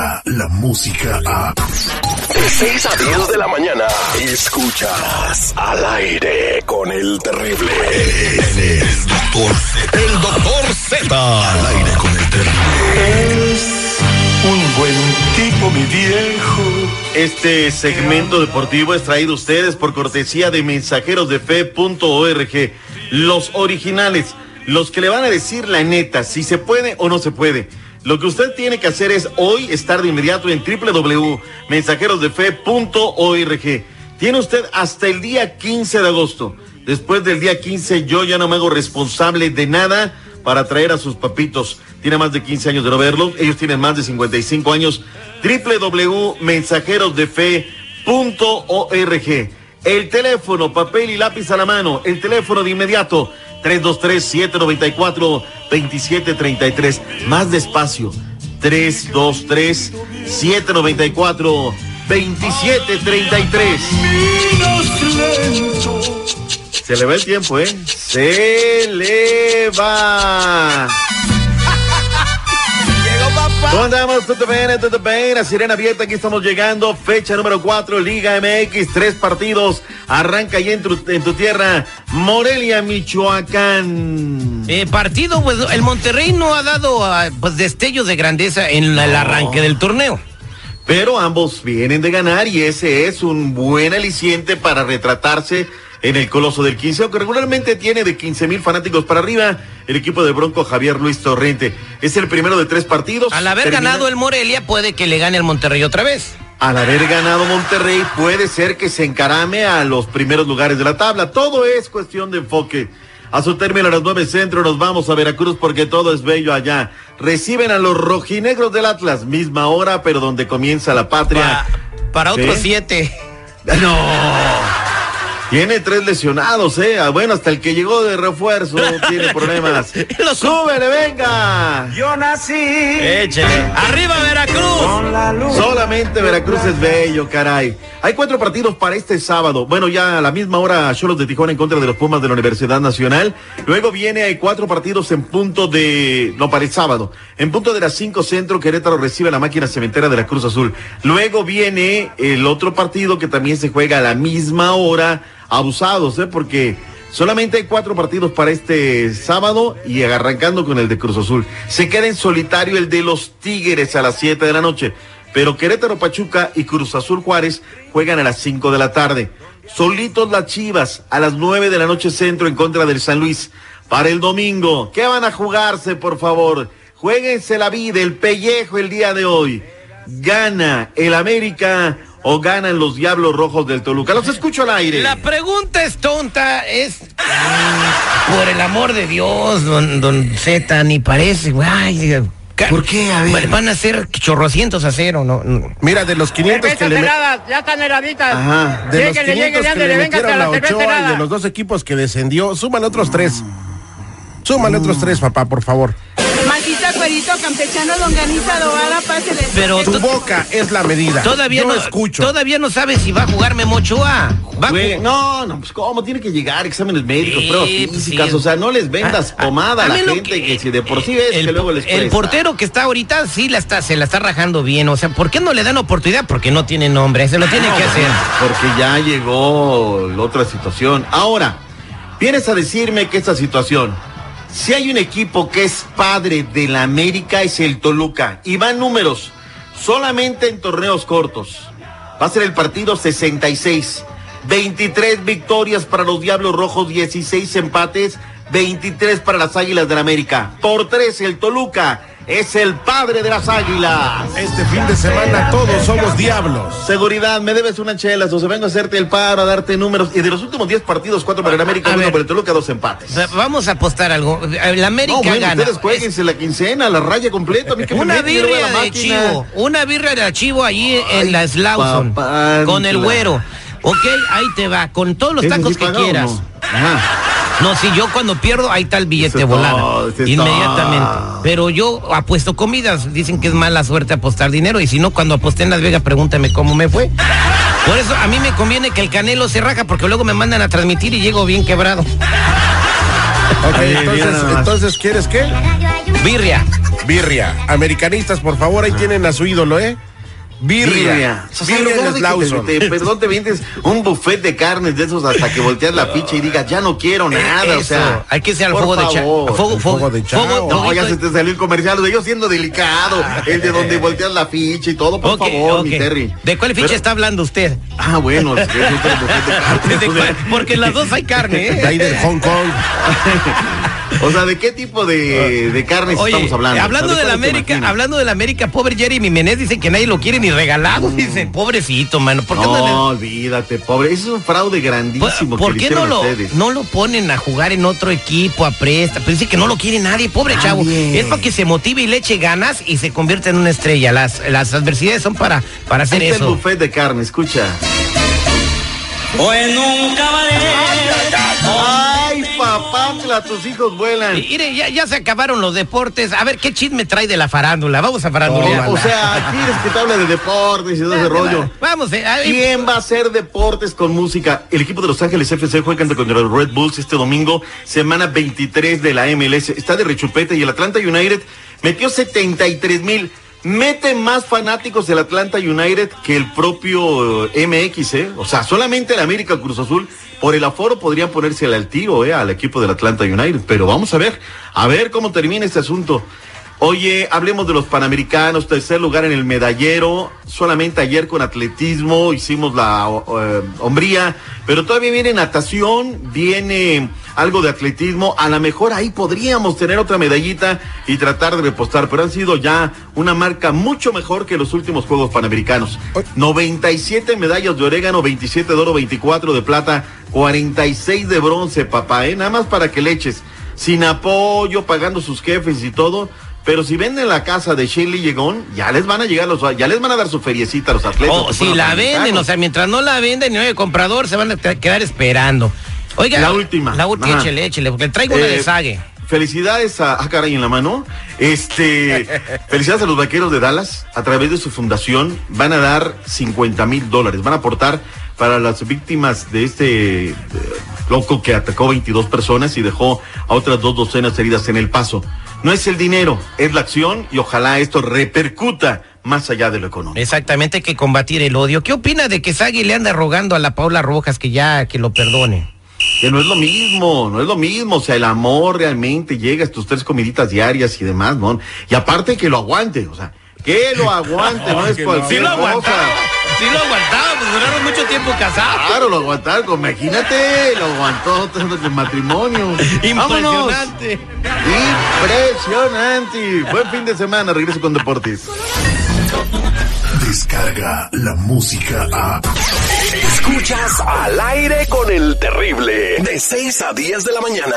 llega la música a... De 6 a 10 de la mañana, escuchas al aire con el terrible. El, doctor Z. El doctor Z. Al aire con el terrible. Es un buen tipo, mi viejo. Este segmento deportivo es traído a ustedes por cortesía de mensajerosdefe.org. Los originales, los que le van a decir la neta, si se puede o no se puede. Lo que usted tiene que hacer es hoy estar de inmediato en www.mensajerosdefe.org. Tiene usted hasta el día 15 de agosto. Después del día 15 yo ya no me hago responsable de nada para traer a sus papitos. Tiene más de 15 años de no verlos. Ellos tienen más de 55 años. www.mensajerosdefe.org. El teléfono, papel y lápiz a la mano. El teléfono de inmediato. 323-794-2733. Más despacio. 323-794-2733. Se le va el tiempo, ¿eh? Se le va. ¿Cómo andamos? ¿Todo bien? ¿Todo bien? Sirena abierta, aquí estamos llegando. Fecha número 4, Liga MX, tres partidos. Arranca ahí en tu, en tu tierra, Morelia, Michoacán. Eh, partido, pues el Monterrey no ha dado ah, pues destellos de grandeza en la- el arranque del torneo. Pero ambos vienen de ganar y ese es un buen aliciente para retratarse en el Coloso del 15, aunque regularmente tiene de 15 mil fanáticos para arriba el equipo de Bronco Javier Luis Torrente. Es el primero de tres partidos. Al haber Termina- ganado el Morelia, puede que le gane el Monterrey otra vez. Al haber ganado Monterrey, puede ser que se encarame a los primeros lugares de la tabla. Todo es cuestión de enfoque. A su término, a las nueve centro, nos vamos a Veracruz porque todo es bello allá. Reciben a los rojinegros del Atlas, misma hora, pero donde comienza la patria. Pa- para otros siete. No. Tiene tres lesionados, ¿eh? Ah, Bueno, hasta el que llegó de refuerzo tiene problemas. Lo ¡Súbele, venga! Yo nací Échale. ¡Arriba, Veracruz! con la luz. Solamente Veracruz es bello, caray. Hay cuatro partidos para este sábado. Bueno, ya a la misma hora, Cholos de Tijuana en contra de los Pumas de la Universidad Nacional. Luego viene, hay cuatro partidos en punto de, no, para el sábado. En punto de las cinco centro, Querétaro recibe a la máquina cementera de la Cruz Azul. Luego viene el otro partido que también se juega a la misma hora. Abusados, ¿eh? Porque Solamente hay cuatro partidos para este sábado y arrancando con el de Cruz Azul. Se queda en solitario el de los Tigres a las 7 de la noche. Pero Querétaro Pachuca y Cruz Azul Juárez juegan a las 5 de la tarde. Solitos las Chivas a las 9 de la noche centro en contra del San Luis. Para el domingo, ¿qué van a jugarse, por favor? Jueguense la vida, el pellejo el día de hoy. ¿Gana el América o ganan los Diablos Rojos del Toluca? Los escucho al aire. La pregunta es tonta, es... mm, Por el amor de Dios, don, don Z, ni parece, güey. ¿Por qué? A ver. Bueno, Van a ser chorrocientos a cero, ¿no? no. Mira, de los 500 que le, heladas, ya están heladitas. Ajá. de los Lléguele, 500 lléguele, que ándele, le venga hasta metieron la a cerveza Ochoa y de los dos equipos que descendió, súmale otros tres. Súmale otros tres, papá, por favor. Campechano, longaniza, adobada, pásele. Pero Tu boca es la medida. todavía Yo no escucho. Todavía no sabe si va a jugar Memo Ochoa. Va a Güey, ju- no, no, pues cómo tiene que llegar exámenes médicos, Sí, pruebas pues, físicas, sí. o sea, no les vendas Ah, pomada a, a la gente que, si de por sí ves el, que luego les el cuesta. portero que está ahorita sí la está, se la está rajando bien. O sea, ¿por qué no le dan oportunidad? Porque no tiene nombre. Se lo tiene No, que hacer. Porque ya llegó la otra situación. Ahora, vienes a decirme que esta situación, si hay un equipo que es padre de la América, es el Toluca. Y van números, solamente en torneos cortos. Va a ser el partido 66. 23 victorias para los Diablos Rojos, 16 empates, 23 para las Águilas del América. Por 3 el Toluca es el padre de las Águilas. Este fin de semana todos somos diablos. Seguridad, me debes una chela, o se vengo a hacerte el paro, a darte números. Y de los últimos 10 partidos, 4 para el América, A 1 ver. para el Toluca, 2 empates. Vamos a apostar algo. La América No, bueno, gana. ustedes jueguense la quincena, la raya completa. Una birria de máquina. chivo, una birria de chivo allí Ay, en la Slauson, con el güero. Ok, ahí te va, con todos los ¿Ese tacos sí que quieras. no? Ajá. No, si yo cuando pierdo, ahí está el billete volado. inmediatamente. todo. Pero yo apuesto comidas. Dicen que es mala suerte apostar dinero. Y si no, cuando aposté en Las Vegas, pregúntame cómo me fue. Por eso a mí me conviene que el canelo se raja, porque luego me mandan a transmitir y llego bien quebrado. Ok, Ahí, entonces, entonces, ¿quieres qué? Birria. Birria. Americanistas, por favor, ahí tienen a su ídolo, ¿eh? Birria. O Birria te, te- perdón, te vienes un buffet de carnes de esos hasta que volteas la ficha y digas, ya no quiero nada. O Eso, sea, hay que ser al fuego de fuego, El fuego de chao. No, ya se te salió el comercial, de yo siendo delicado, el de donde volteas la ficha y todo, por Ok, favor, ok. mi Terry. ¿De cuál ficha Pero- está hablando usted? Ah, bueno, es otro buffet de carnes, ¿De o sea, cuál? Porque en las dos hay carne, De ahí ¿eh? del Hong Kong. O sea, ¿de qué tipo de, de carnes Oye, estamos hablando? hablando O sea, de la América, hablando de la América, pobre Jeremy Menez dice que nadie lo quiere ni regalado, dice, pobrecito, mano. ¿Por qué no, No, le- olvídate, pobre. Eso es un fraude grandísimo. ¿Por que qué no lo, ustedes. no lo ponen a jugar en otro equipo, a presta? Pero dice que no lo quiere nadie, pobre chavo. Nadie. Es para que se motive y le eche ganas y se convierta en una estrella. Las, las adversidades son para, para hacer Ahí está el eso. buffet de carne, escucha. O en un Papá, tus hijos vuelan. Y- Mire, ya, ya se acabaron los deportes. A ver, ¿qué chisme trae de la farándula? Vamos a farandulear. O sea, quieres que te hable de deportes y de ese rollo. Vamos, eh, a- ¿Quién va a hacer deportes con música? El equipo de Los Ángeles FC juega contra los Red Bulls este domingo, semana 23 de la MLS. Está de rechupete y el Atlanta United metió 73 mil. Mete más fanáticos el Atlanta United que el propio eh, MX, ¿eh? O sea, solamente el América Cruz Azul, por el aforo podrían ponerse al tiro, ¿eh? Al equipo del Atlanta United. Pero vamos a ver, a ver cómo termina este asunto. Oye, hablemos de los Panamericanos, tercer lugar en el medallero. Solamente ayer con atletismo hicimos la eh, hombría, pero todavía viene natación, viene algo de atletismo. A lo mejor ahí podríamos tener otra medallita y tratar de repostar, pero han sido ya una marca mucho mejor que los últimos Juegos Panamericanos. 97 medallas de orégano, 27 de oro, 24 de plata, 46 de bronce, papá, ¿eh? Nada más para que le eches. Sin apoyo, pagando sus jefes y todo. Pero si venden la casa de Shirley Llegón, ya les van a llegar los, ya les van a dar su feriecita a los atletas. Oh, si la venden, o sea, mientras no la venden y no hay comprador, se van a quedar esperando. Oiga, La última. La última, échele, échele, porque traigo una Eh, de Sague. Felicidades a, ah, caray, en la mano. Este, felicidades a los vaqueros de Dallas. A través de su fundación van a dar 50 mil dólares. Van a aportar para las víctimas de este eh, loco que atacó 22 personas y dejó a otras dos docenas heridas en el paso. No es el dinero, es la acción y ojalá esto repercuta más allá de lo económico. Exactamente, hay que combatir el odio. ¿Qué opina de que Sague le anda rogando a la Paula Rojas que ya, que lo perdone? Que no es lo mismo, no es lo mismo. O sea, el amor realmente llega a tus tres comiditas diarias y demás, ¿no? Y aparte que lo aguante, o sea, que lo aguante, no, es que cualquier Sí lo cosa. Sí lo aguantaba, pues duraron mucho tiempo casados. Claro, lo aguantaron, imagínate, lo aguantó todo el matrimonio. Vámonos. Impresionante. Impresionante. Buen fin de semana, regreso con deportes. Descarga la música a. Escuchas al aire con el terrible. De 6 a 10 de la mañana.